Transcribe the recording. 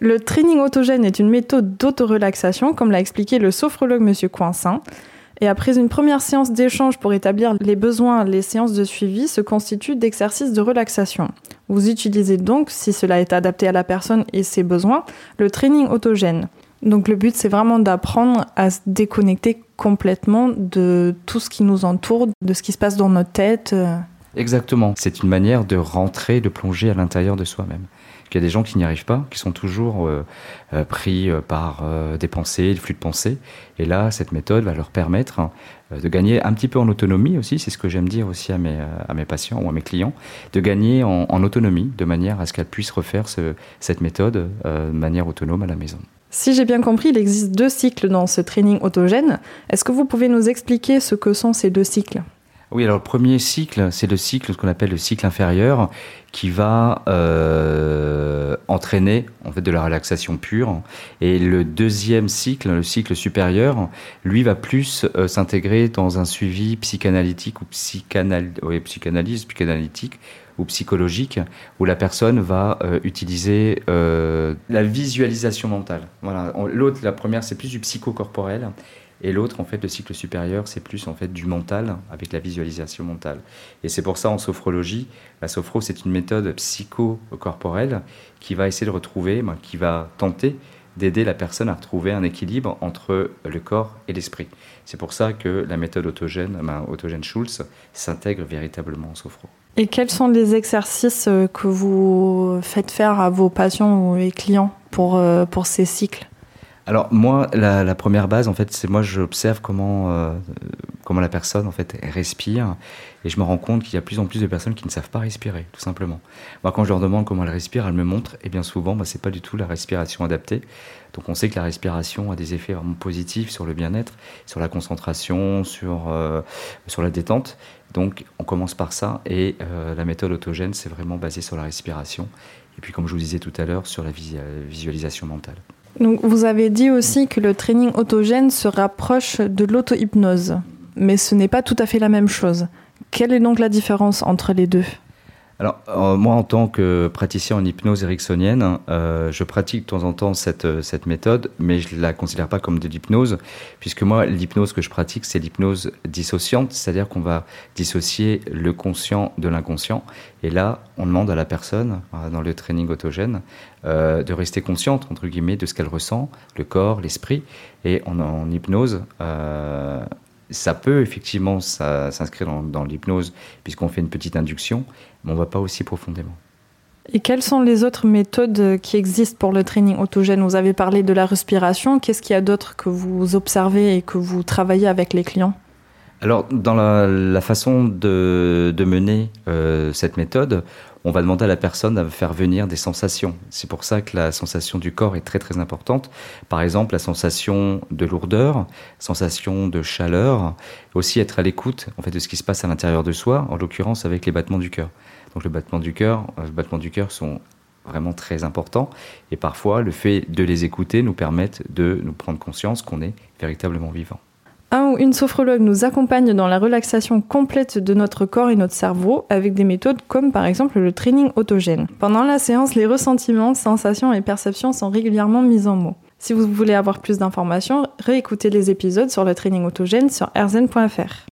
Le training autogène est une méthode d'autorelaxation, comme l'a expliqué le sophrologue M. Coinsin. Et après une première séance d'échange pour établir les besoins, les séances de suivi se constituent d'exercices de relaxation. Vous utilisez donc, si cela est adapté à la personne et ses besoins, le training autogène. Donc le but, c'est vraiment d'apprendre à se déconnecter complètement de tout ce qui nous entoure, de ce qui se passe dans notre tête. Exactement. C'est une manière de rentrer, de plonger à l'intérieur de soi-même. Il y a des gens qui n'y arrivent pas, qui sont toujours euh, euh, pris euh, par des pensées, des flux de pensées. Et là, cette méthode va leur permettre hein, de gagner un petit peu en autonomie aussi, c'est ce que j'aime dire aussi à mes, à mes patients ou à mes clients, de gagner en, autonomie, de manière à ce qu'elles puissent refaire cette méthode de manière autonome à la maison. Si j'ai bien compris, il existe deux cycles dans ce training autogène. Est-ce que vous pouvez nous expliquer ce que sont ces deux cycles? Oui, alors le premier cycle, c'est le cycle, ce qu'on appelle le cycle inférieur, qui va euh, entraîner en fait de la relaxation pure. Et le deuxième cycle, le cycle supérieur, lui va plus euh, s'intégrer dans un suivi psychanalytique ou psychanal... psychanalyse, psychanalytique ou psychologique, où la personne va euh, utiliser la visualisation mentale. Voilà. L'autre, la première, c'est plus du psychocorporel. Et l'autre, en fait, le cycle supérieur, c'est plus en fait du mental avec la visualisation mentale. Et c'est pour ça en sophrologie, la sophro, c'est une méthode psycho-corporelle qui va essayer de retrouver, ben, qui va tenter d'aider la personne à retrouver un équilibre entre le corps et l'esprit. C'est pour ça que la méthode autogène, ben, autogène Schulz, s'intègre véritablement en sophro. Et quels sont les exercices euh, que vous faites faire à vos patients les clients pour, euh, pour ces cycles? Alors moi, la, première base, en fait, c'est moi, j'observe comment euh, comment la personne en fait respire, et je me rends compte qu'il y a de plus en plus de personnes qui ne savent pas respirer, tout simplement. Moi, quand je leur demande comment elle respire, elle me montre, et bien souvent, bah, c'est pas du tout la respiration adaptée. Donc, on sait que la respiration a des effets vraiment positifs sur le bien-être, sur la concentration, sur euh, sur la détente. Donc, on commence par ça, et euh, la méthode autogène, c'est vraiment basé sur la respiration, et puis, comme je vous disais tout à l'heure, sur la visualisation mentale. Donc, vous avez dit aussi que le training autogène se rapproche de l'auto-hypnose, mais ce n'est pas tout à fait la même chose. Quelle est donc la différence entre les deux? Alors, euh, moi, en tant que praticien en hypnose ericksonienne, euh, je pratique de temps en temps cette, euh, cette méthode, mais je ne la considère pas comme de l'hypnose, puisque moi, l'hypnose que je pratique, c'est l'hypnose dissociante, c'est-à-dire qu'on va dissocier le conscient de l'inconscient. Et là, on demande à la personne, dans le training autogène, de rester consciente, entre guillemets, de ce qu'elle ressent, le corps, l'esprit. Et en, en hypnose, ça peut effectivement s'inscrire dans, l'hypnose puisqu'on fait une petite induction, mais on ne va pas aussi profondément. Et quelles sont les autres méthodes qui existent pour le training autogène? Vous avez parlé de la respiration. Qu'est-ce qu'il y a d'autre que vous observez et que vous travaillez avec les clients? Alors, dans la, façon de, mener euh, cette méthode, on va demander à la personne de faire venir des sensations. C'est pour ça que la sensation du corps est très très importante. Par exemple, la sensation de lourdeur, sensation de chaleur, aussi être à l'écoute en fait de ce qui se passe à l'intérieur de soi, en l'occurrence avec les battements du cœur. Donc le battement du cœur, euh, les battements du cœur sont vraiment très importants et parfois le fait de les écouter nous permet de nous prendre conscience qu'on est véritablement vivant un ou une sophrologue nous accompagne dans la relaxation complète de notre corps et notre cerveau avec des méthodes comme par exemple le training autogène. Pendant la séance, les ressentiments, sensations et perceptions sont régulièrement mis en mots. Si vous voulez avoir plus d'informations, réécoutez les épisodes sur le training autogène sur erzen.fr.